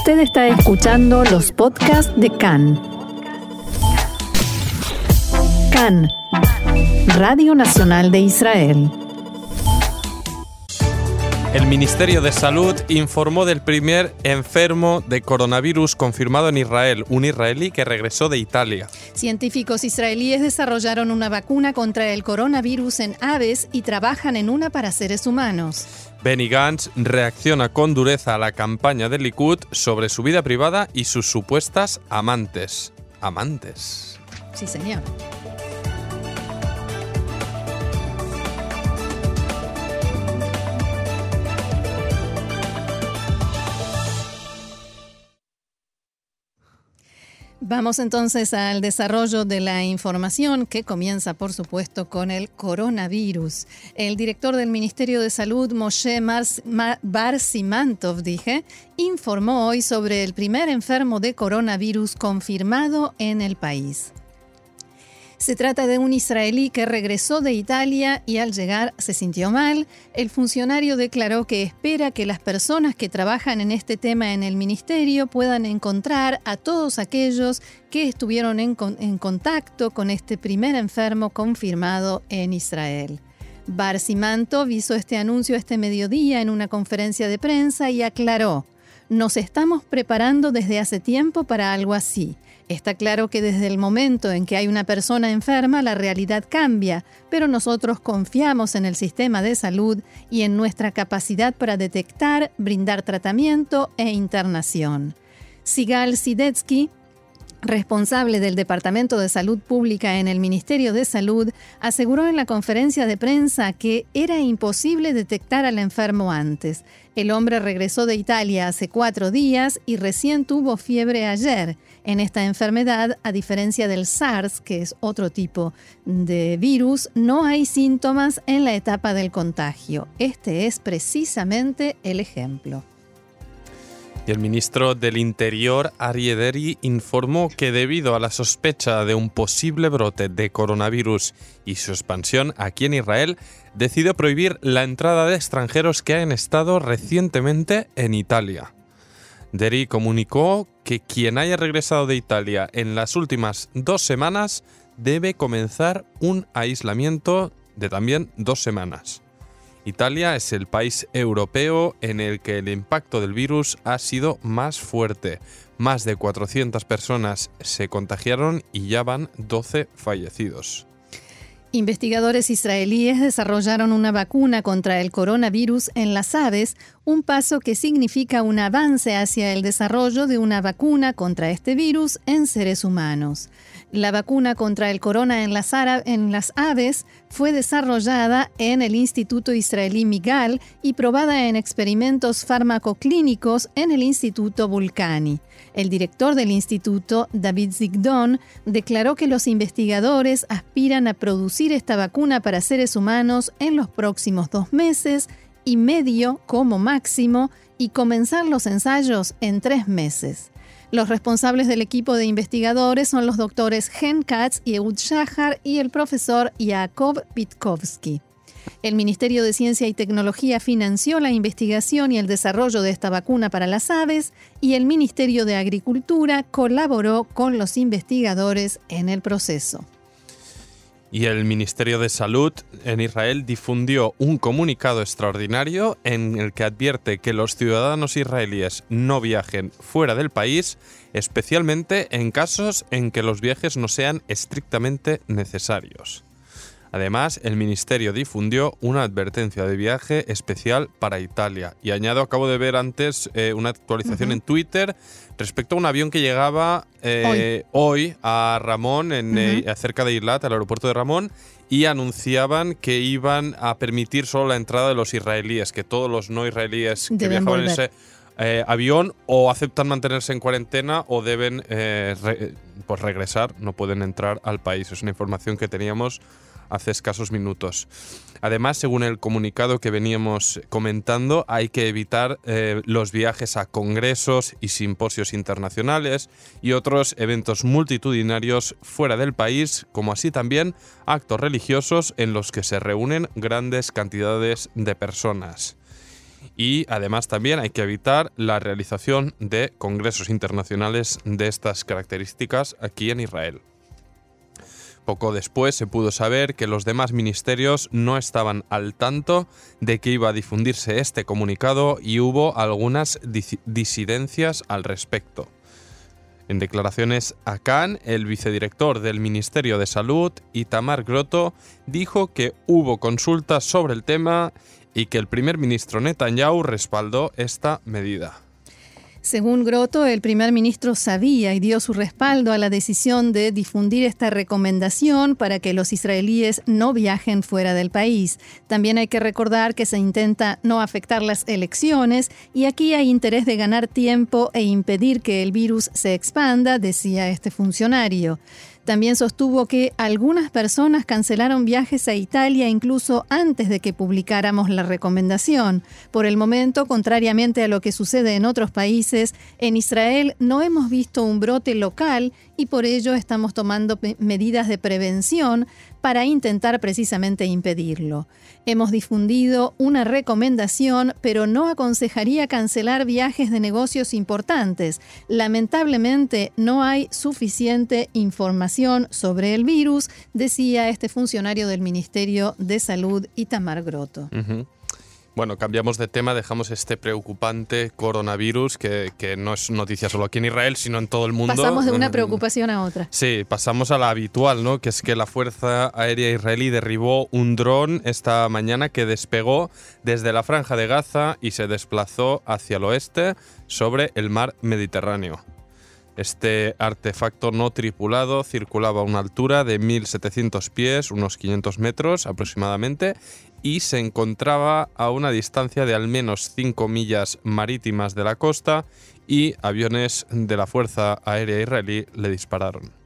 Usted está escuchando los podcasts de CAN. CAN, Radio Nacional de Israel. El Ministerio de Salud informó del primer enfermo de coronavirus confirmado en Israel, un israelí que regresó de Italia. Científicos israelíes desarrollaron una vacuna contra el coronavirus en aves y trabajan en una para seres humanos. Benny Gantz reacciona con dureza a la campaña de Likud sobre su vida privada y sus supuestas amantes. Amantes. Sí, señor. Vamos entonces al desarrollo de la información que comienza, por supuesto, con el coronavirus. El director del Ministerio de Salud, Moshe Barsimantov, dije, informó hoy sobre el primer enfermo de coronavirus confirmado en el país. Se trata de un israelí que regresó de Italia y al llegar se sintió mal. El funcionario declaró que espera que las personas que trabajan en este tema en el ministerio puedan encontrar a todos aquellos que estuvieron en, contacto con este primer enfermo confirmado en Israel. Bar hizo este anuncio este mediodía en una conferencia de prensa y aclaró, nos estamos preparando desde hace tiempo para algo así. Está claro que desde el momento en que hay una persona enferma la realidad cambia, pero nosotros confiamos en el sistema de salud y en nuestra capacidad para detectar, brindar tratamiento e internación. Sigal Sidetsky, responsable del Departamento de Salud Pública en el Ministerio de Salud, aseguró en la conferencia de prensa que era imposible detectar al enfermo antes. El hombre regresó de Italia hace cuatro días y recién tuvo fiebre ayer. En esta enfermedad, a diferencia del SARS, que es otro tipo de virus, no hay síntomas en la etapa del contagio. Este es precisamente el ejemplo. Y el ministro del Interior, Arie Deri, informó que debido a la sospecha de un posible brote de coronavirus y su expansión aquí en Israel, decidió prohibir la entrada de extranjeros que hayan estado recientemente en Italia. Deri comunicó que quien haya regresado de Italia en las últimas dos semanas debe comenzar un aislamiento de también dos semanas. Italia es el país europeo en el que el impacto del virus ha sido más fuerte. Más de 400 personas se contagiaron y ya van 12 fallecidos. Investigadores israelíes desarrollaron una vacuna contra el coronavirus en las aves, un paso que significa un avance hacia el desarrollo de una vacuna contra este virus en seres humanos. La vacuna contra el corona en las, aves fue desarrollada en el Instituto Israelí Migal y probada en experimentos farmacoclínicos en el Instituto Vulcani. El director del instituto, David Zigdon, declaró que los investigadores aspiran a producir esta vacuna para seres humanos en los próximos dos meses y medio como máximo y comenzar los ensayos en tres meses. Los responsables del equipo de investigadores son los doctores Hen Katz y Eud Shahar y el profesor Yakov Pitkovsky. El Ministerio de Ciencia y Tecnología financió la investigación y el desarrollo de esta vacuna para las aves y el Ministerio de Agricultura colaboró con los investigadores en el proceso. Y el Ministerio de Salud en Israel difundió un comunicado extraordinario en el que advierte que los ciudadanos israelíes no viajen fuera del país, especialmente en casos en que los viajes no sean estrictamente necesarios. Además, el Ministerio difundió una advertencia de viaje especial para Italia. Y añado, acabo de ver antes eh, una actualización en Twitter respecto a un avión que llegaba eh, hoy. a Ramón, en, eh, cerca de Islat, al aeropuerto de Ramón, y anunciaban que iban a permitir solo la entrada de los israelíes, que todos los no israelíes que viajaban en ese avión o aceptan mantenerse en cuarentena o deben pues regresar, no pueden entrar al país. Es una información que teníamos hace escasos minutos. Además, según el comunicado que veníamos comentando, hay que evitar eh, los viajes a congresos y simposios internacionales y otros eventos multitudinarios fuera del país, como así también actos religiosos en los que se reúnen grandes cantidades de personas. y además también hay que evitar la realización de congresos internacionales de estas características aquí en Israel. Poco después se pudo saber que los demás ministerios no estaban al tanto de que iba a difundirse este comunicado y hubo algunas disidencias al respecto. En declaraciones a Cannes, el vicedirector del Ministerio de Salud, Itamar Grotto, dijo que hubo consultas sobre el tema y que el primer ministro Netanyahu respaldó esta medida. Según Grotto, el primer ministro sabía y dio su respaldo a la decisión de difundir esta recomendación para que los israelíes no viajen fuera del país. También hay que recordar que se intenta no afectar las elecciones y aquí hay interés de ganar tiempo e impedir que el virus se expanda, decía este funcionario. También sostuvo que algunas personas cancelaron viajes a Italia incluso antes de que publicáramos la recomendación. Por el momento, contrariamente a lo que sucede en otros países, en Israel no hemos visto un brote local y por ello estamos tomando medidas de prevención para intentar precisamente impedirlo. Hemos difundido una recomendación, pero no aconsejaría cancelar viajes de negocios importantes. Lamentablemente no hay suficiente información sobre el virus, decía este funcionario del Ministerio de Salud, Itamar Grotto. Bueno, cambiamos de tema, dejamos este preocupante coronavirus que, no es noticia solo aquí en Israel, sino en todo el mundo. Pasamos de una mm. preocupación a otra. Sí, pasamos a la habitual, ¿no? Que es que la Fuerza Aérea Israelí derribó un dron esta mañana que despegó desde la franja de Gaza y se desplazó hacia el oeste sobre el mar Mediterráneo. Este artefacto no tripulado circulaba a una altura de 1.700 pies, unos 500 metros aproximadamente, y se encontraba a una distancia de al menos 5 millas marítimas de la costa y aviones de la Fuerza Aérea Israelí le dispararon.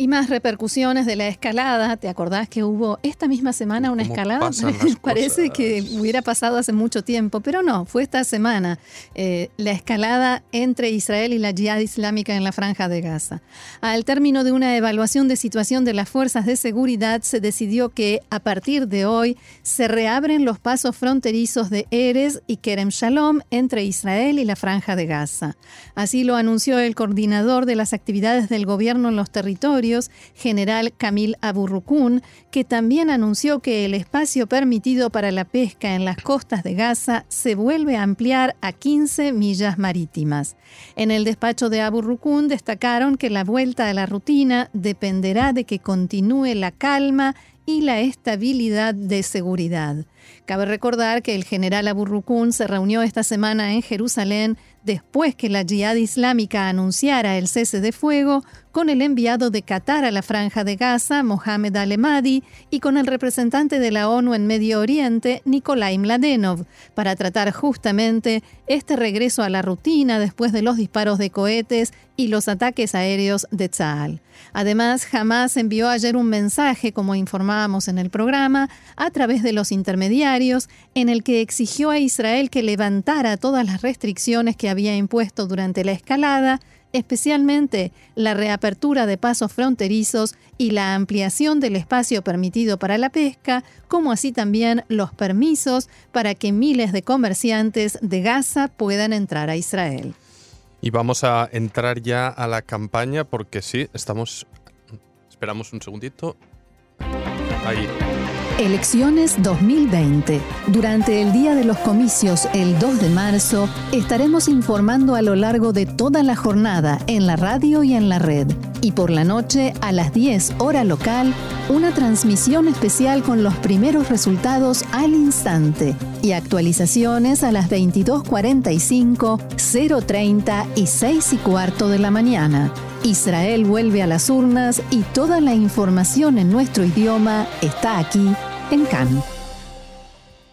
Y más repercusiones de la escalada. ¿Te acordás que hubo esta misma semana una escalada? Parece que hubiera pasado hace mucho tiempo, pero no, fue esta semana eh, la escalada entre Israel y la Jihad Islámica en la franja de Gaza. Al término de una evaluación de situación de las fuerzas de seguridad, se decidió que a partir de hoy se reabren los pasos fronterizos de Erez y Kerem Shalom entre Israel y la franja de Gaza. Así lo anunció el coordinador de las actividades del gobierno en los territorios general Camil Aburrukun, que también anunció que el espacio permitido para la pesca en las costas de Gaza se vuelve a ampliar a 15 millas marítimas. En el despacho de Aburrukun destacaron que la vuelta a la rutina dependerá de que continúe la calma y la estabilidad de seguridad. Cabe recordar que el general Aburrukun se reunió esta semana en Jerusalén después que la Jihad Islámica anunciara el cese de fuego con el enviado de Qatar a la franja de Gaza, Mohamed Al-Emadi, y con el representante de la ONU en Medio Oriente, Nikolai Mladenov, para tratar justamente este regreso a la rutina después de los disparos de cohetes y los ataques aéreos de Tzal. Además, Hamas envió ayer un mensaje, como informábamos en el programa, a través de los intermediarios, en el que exigió a Israel que levantara todas las restricciones que había impuesto durante la escalada, especialmente la reapertura de pasos fronterizos y la ampliación del espacio permitido para la pesca, como así también los permisos para que miles de comerciantes de Gaza puedan entrar a Israel. Y vamos a entrar ya a la campaña porque sí, estamos... Esperamos un segundito. Ahí. Elecciones 2020. Durante el día de los comicios, el 2 de marzo, estaremos informando a lo largo de toda la jornada en la radio y en la red. Y por la noche, a las 10 hora local, una transmisión especial con los primeros resultados al instante y actualizaciones a las 22.45, 0.30 y 6 y cuarto de la mañana. Israel vuelve a las urnas y toda la información en nuestro idioma está aquí en Cannes.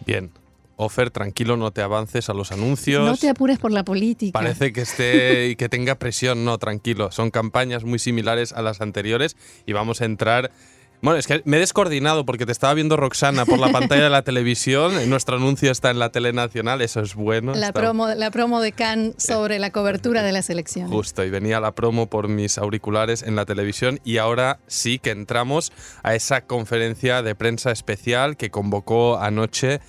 Bien. Ofer, tranquilo, no te avances a los anuncios. No te apures por la política. Parece que esté y que tenga presión. No, tranquilo. Son campañas muy similares a las anteriores y vamos a entrar bueno, es que me he descoordinado porque te estaba viendo Roxana por la pantalla de la televisión. Nuestro anuncio está en la tele nacional, eso es bueno. La, promo, la promo de Cannes sobre la cobertura de las elecciones. Justo, y venía la promo por mis auriculares en la televisión y ahora sí que entramos a esa conferencia de prensa especial que convocó anoche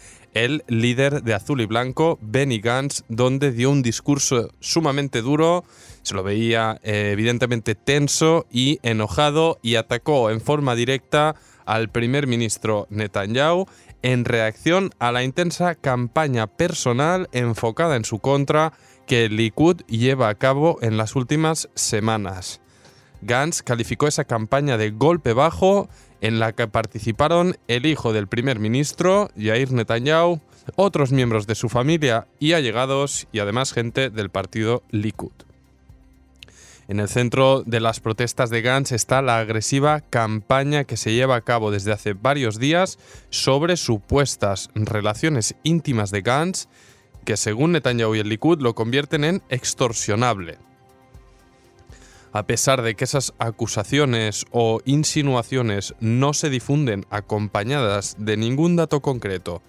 el líder de Azul y Blanco, Benny Gantz, donde dio un discurso sumamente duro, se lo veía eh, evidentemente tenso y enojado y atacó en forma directa al primer ministro Netanyahu en reacción a la intensa campaña personal enfocada en su contra que el Likud lleva a cabo en las últimas semanas. Gantz calificó esa campaña de golpe bajo en la que participaron el hijo del primer ministro, Yair Netanyahu, otros miembros de su familia y allegados y además gente del partido Likud. En el centro de las protestas de Gantz está la agresiva campaña que se lleva a cabo desde hace varios días sobre supuestas relaciones íntimas de Gantz que según Netanyahu y el Likud lo convierten en extorsionable. A pesar de que esas acusaciones o insinuaciones no se difunden acompañadas de ningún dato concreto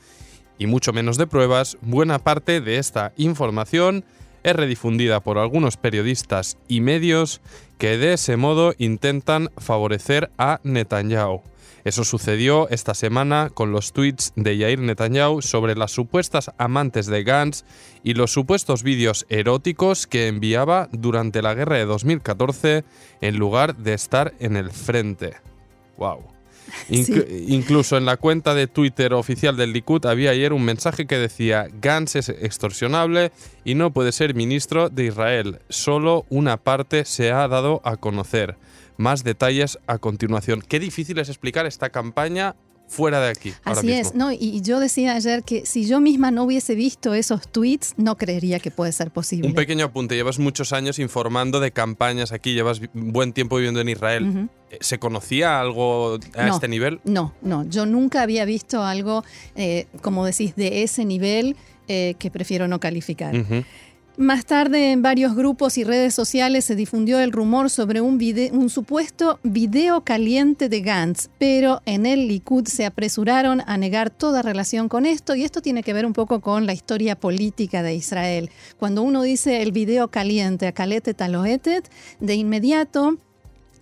y mucho menos de pruebas, buena parte de esta información es redifundida por algunos periodistas y medios que de ese modo intentan favorecer a Netanyahu. Eso sucedió esta semana con los tweets de Yair Netanyahu sobre las supuestas amantes de Gantz y los supuestos vídeos eróticos que enviaba durante la guerra de 2014 en lugar de estar en el frente. ¡Wow! Incluso en la cuenta de Twitter oficial del Likud había ayer un mensaje que decía Gantz es extorsionable y no puede ser ministro de Israel. Solo una parte se ha dado a conocer. Más detalles a continuación. Qué difícil es explicar esta campaña fuera de aquí. Así es, no, y yo decía ayer que si yo misma no hubiese visto esos tweets, no creería que puede ser posible. Un pequeño apunte, llevas muchos años informando de campañas aquí, llevas buen tiempo viviendo en Israel. Eh, ¿Se conocía algo a este nivel? No, no, yo nunca había visto algo, eh, como decís, de ese nivel eh, que prefiero no calificar. Más tarde, en varios grupos y redes sociales se difundió el rumor sobre un, supuesto video caliente de Gantz, pero en el Likud se apresuraron a negar toda relación con esto y esto tiene que ver un poco con la historia política de Israel. Cuando uno dice el video caliente a Kalete Taloetet, de inmediato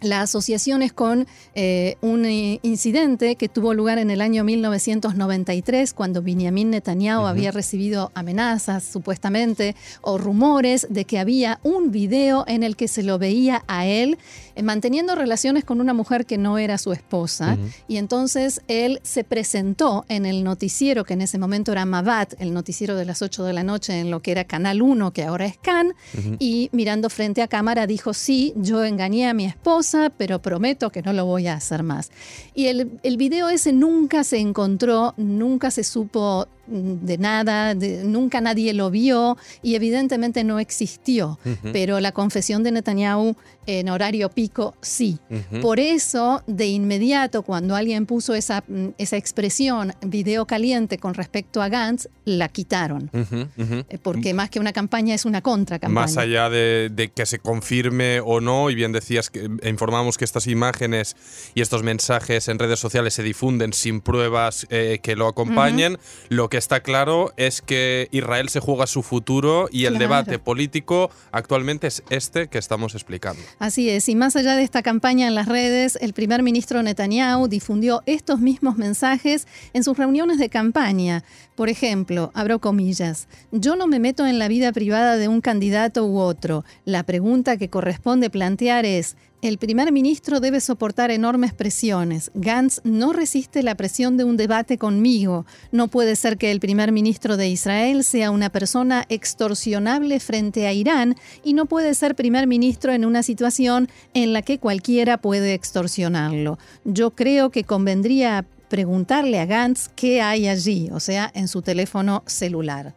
la asociación es con eh, un eh, incidente que tuvo lugar en el año 1993, cuando Benjamin Netanyahu había recibido amenazas, supuestamente, o rumores de que había un video en el que se lo veía a él eh, manteniendo relaciones con una mujer que no era su esposa. Y entonces él se presentó en el noticiero, que en ese momento era Mavat, el noticiero de las 8 de la noche, en lo que era Canal 1, que ahora es Can, y mirando frente a cámara dijo, sí, yo engañé a mi esposa pero prometo que no lo voy a hacer más. Y el, el video ese nunca se encontró, nunca se supo de nada, nunca nadie lo vio y evidentemente no existió, pero la confesión de Netanyahu en horario pico sí. Por eso, de inmediato, cuando alguien puso esa, mm, esa expresión video caliente con respecto a Gantz, la quitaron. Eh, porque más que una campaña es una contra campaña. Más allá de, que se confirme o no, y bien decías que eh, informamos que estas imágenes y estos mensajes en redes sociales se difunden sin pruebas eh, que lo acompañen, lo que está claro es que Israel se juega su futuro y el debate político actualmente es este que estamos explicando. Así es, y más allá de esta campaña en las redes, el primer ministro Netanyahu difundió estos mismos mensajes en sus reuniones de campaña. Por ejemplo, abro comillas, yo no me meto en la vida privada de un candidato u otro. La pregunta que corresponde plantear es, el primer ministro debe soportar enormes presiones. Gantz no resiste la presión de un debate conmigo. No puede ser que el primer ministro de Israel sea una persona extorsionable frente a Irán y no puede ser primer ministro en una situación en la que cualquiera puede extorsionarlo. Yo creo que convendría preguntarle a Gantz qué hay allí, o sea, en su teléfono celular.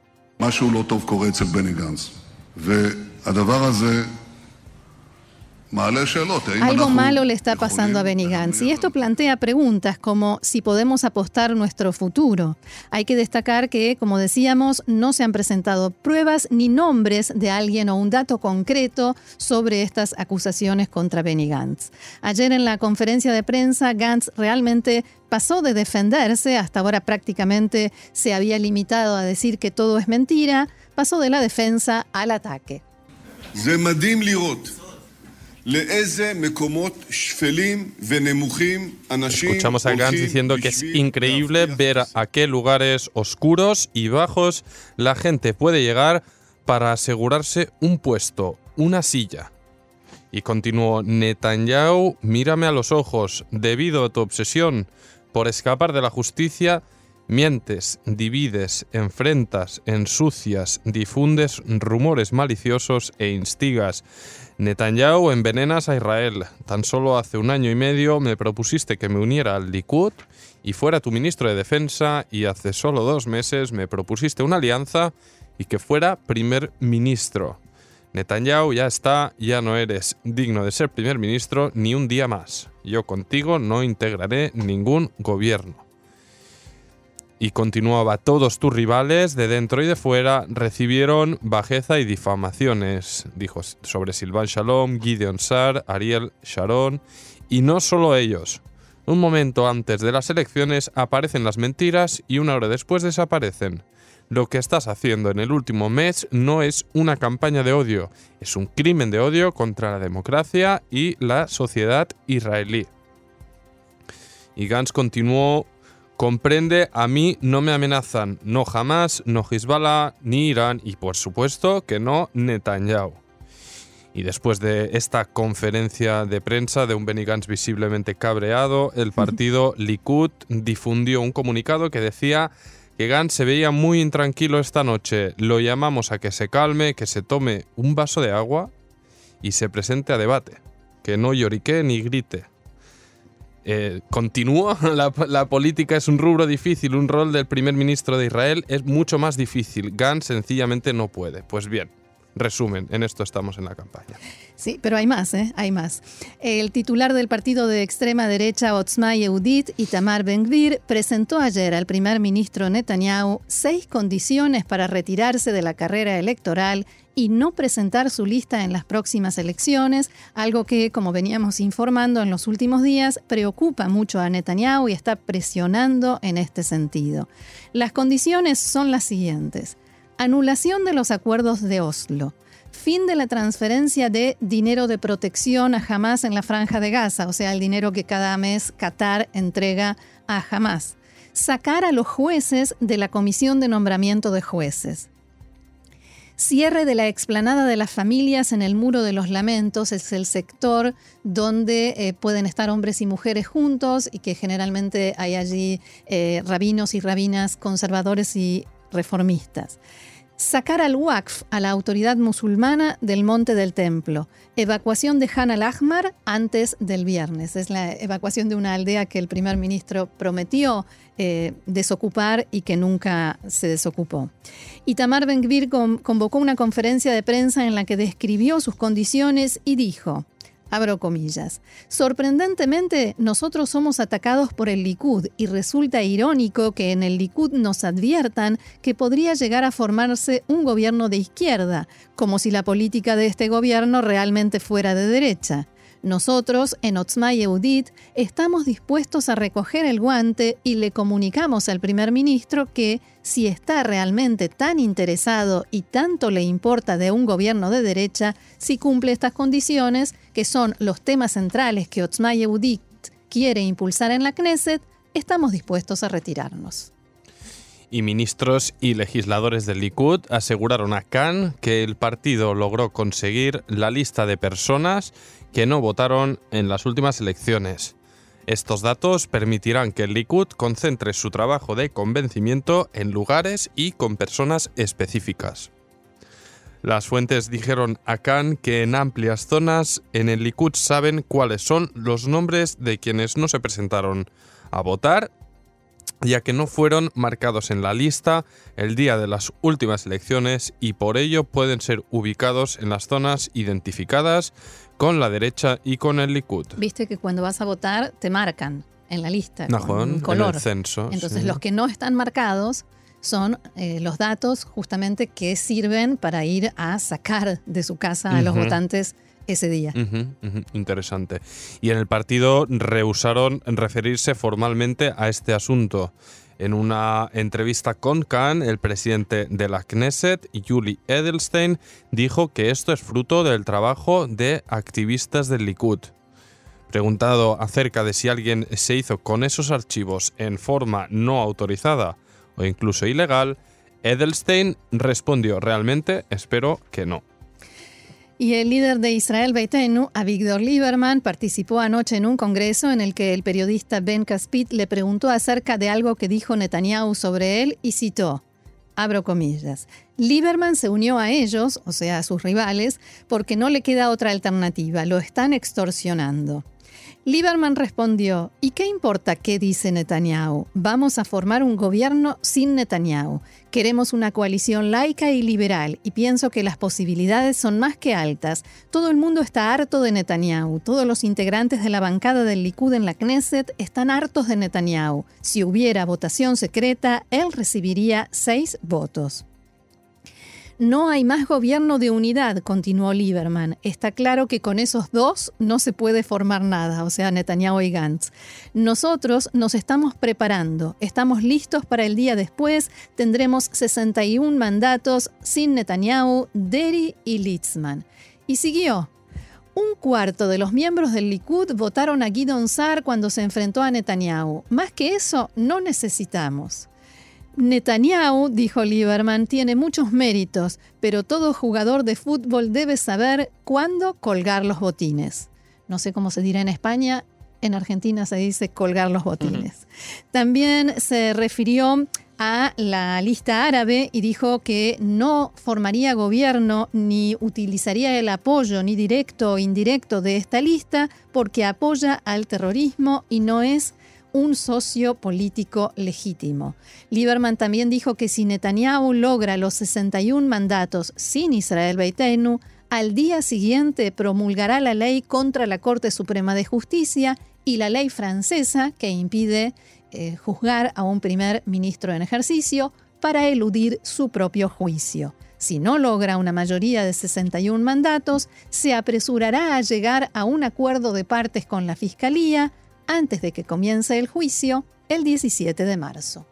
Algo malo le está pasando a Benny Gantz y esto plantea preguntas como si podemos apostar nuestro futuro. Hay que destacar que, como decíamos, no se han presentado pruebas ni nombres de alguien o un dato concreto sobre estas acusaciones contra Benny Gantz. Ayer en la conferencia de prensa, Gantz realmente pasó de defenderse, hasta ahora prácticamente se había limitado a decir que todo es mentira, pasó de la defensa al ataque. Escuchamos a Gantz diciendo que es increíble ver a qué lugares oscuros y bajos la gente puede llegar para asegurarse un puesto, una silla. Y continuó, Netanyahu, mírame a los ojos, debido a tu obsesión por escapar de la justicia, mientes, divides, enfrentas, ensucias, difundes rumores maliciosos e instigas. Netanyahu envenenas a Israel. Tan solo hace un año y medio me propusiste que me uniera al Likud y fuera tu ministro de defensa y hace solo dos meses me propusiste una alianza y que fuera primer ministro. Netanyahu ya está, ya no eres digno de ser primer ministro ni un día más. Yo contigo no integraré ningún gobierno. Y continuaba, todos tus rivales de dentro y de fuera recibieron bajeza y difamaciones, dijo sobre Silvan Shalom, Gideon Sar, Ariel Sharon, y no solo ellos. Un momento antes de las elecciones aparecen las mentiras y una hora después desaparecen. Lo que estás haciendo en el último mes no es una campaña de odio, es un crimen de odio contra la democracia y la sociedad israelí. Y Gantz continuó, comprende, a mí no me amenazan, no jamás, no Hezbollah, ni Irán y por supuesto que no Netanyahu. Y después de esta conferencia de prensa de un Benny Gantz visiblemente cabreado, el partido Likud difundió un comunicado que decía que Gantz se veía muy intranquilo esta noche. Lo llamamos a que se calme, que se tome un vaso de agua y se presente a debate. Que no llorique ni grite. Eh, la, política es un rubro difícil, un rol del primer ministro de Israel es mucho más difícil. Gantz sencillamente no puede. Pues bien, resumen, en esto estamos en la campaña. Sí, pero hay más, ¿eh? Hay más. El titular del partido de extrema derecha Otzma Yehudit, Itamar Ben-Gvir, presentó ayer al primer ministro Netanyahu seis condiciones para retirarse de la carrera electoral y no presentar su lista en las próximas elecciones, algo que, como veníamos informando en los últimos días, preocupa mucho a Netanyahu y está presionando en este sentido. Las condiciones son las siguientes. Anulación de los acuerdos de Oslo fin de la transferencia de dinero de protección a Hamas en la franja de Gaza, o sea, el dinero que cada mes Qatar entrega a Hamas. Sacar a los jueces de la comisión de nombramiento de jueces. Cierre de la explanada de las familias en el Muro de los Lamentos. Es el sector donde eh, pueden estar hombres y mujeres juntos y que generalmente hay allí eh, rabinos y rabinas conservadores y reformistas sacar al Waqf, a la autoridad musulmana del Monte del Templo. Evacuación de Han al-Ahmar antes del viernes. Es la evacuación de una aldea que el primer ministro prometió eh, desocupar y que nunca se desocupó. Y Tamar Ben-Gvir convocó una conferencia de prensa en la que describió sus condiciones y dijo: Abro comillas. Sorprendentemente, nosotros somos atacados por el Likud y resulta irónico que en el Likud nos adviertan que podría llegar a formarse un gobierno de izquierda, como si la política de este gobierno realmente fuera de derecha. Nosotros, en Otzma Eudit, estamos dispuestos a recoger el guante y le comunicamos al primer ministro que, si está realmente tan interesado y tanto le importa de un gobierno de derecha, si cumple estas condiciones, que son los temas centrales que Otzma Eudit quiere impulsar en la Knesset, estamos dispuestos a retirarnos y ministros y legisladores del Likud aseguraron a Khan que el partido logró conseguir la lista de personas que no votaron en las últimas elecciones. Estos datos permitirán que el Likud concentre su trabajo de convencimiento en lugares y con personas específicas. Las fuentes dijeron a Khan que en amplias zonas en el Likud saben cuáles son los nombres de quienes no se presentaron a votar ya que no fueron marcados en la lista el día de las últimas elecciones y por ello pueden ser ubicados en las zonas identificadas con la derecha y con el Likud. Viste que cuando vas a votar te marcan en la lista con un color. En el censo. Entonces los que no están marcados son eh, los datos justamente que sirven para ir a sacar de su casa a los votantes ese día. interesante. Y en el partido rehusaron referirse formalmente a este asunto. En una entrevista con Khan, el presidente de la Knesset, Yuli Edelstein, dijo que esto es fruto del trabajo de activistas del Likud. Preguntado acerca de si alguien se hizo con esos archivos en forma no autorizada o incluso ilegal, Edelstein respondió realmente espero que no. Y el líder de Israel Beitenu, Avigdor Lieberman, participó anoche en un congreso en el que el periodista Ben Caspit le preguntó acerca de algo que dijo Netanyahu sobre él y citó, abro comillas, Lieberman se unió a ellos, o sea, a sus rivales, porque no le queda otra alternativa, lo están extorsionando. Lieberman respondió, ¿y qué importa qué dice Netanyahu? Vamos a formar un gobierno sin Netanyahu. Queremos una coalición laica y liberal y pienso que las posibilidades son más que altas. Todo el mundo está harto de Netanyahu. Todos los integrantes de la bancada del Likud en la Knesset están hartos de Netanyahu. Si hubiera votación secreta, él recibiría seis votos. No hay más gobierno de unidad, continuó Lieberman. Está claro que con esos dos no se puede formar nada, o sea, Netanyahu y Gantz. Nosotros nos estamos preparando, estamos listos para el día después, tendremos 61 mandatos sin Netanyahu, Deri y Litzman. Y siguió. Un cuarto de los miembros del Likud votaron a Guidon Sar cuando se enfrentó a Netanyahu. Más que eso, no necesitamos. Netanyahu, dijo Lieberman, tiene muchos méritos, pero todo jugador de fútbol debe saber cuándo colgar los botines. No sé cómo se dirá en España, en Argentina se dice colgar los botines. También se refirió a la lista árabe y dijo que no formaría gobierno ni utilizaría el apoyo ni directo o indirecto de esta lista porque apoya al terrorismo y no es un socio político legítimo. Lieberman también dijo que si Netanyahu logra los 61 mandatos sin Israel Beitenu, al día siguiente promulgará la ley contra la Corte Suprema de Justicia y la ley francesa que impide eh, juzgar a un primer ministro en ejercicio para eludir su propio juicio. Si no logra una mayoría de 61 mandatos, se apresurará a llegar a un acuerdo de partes con la Fiscalía, antes de que comience el juicio el 17 de marzo.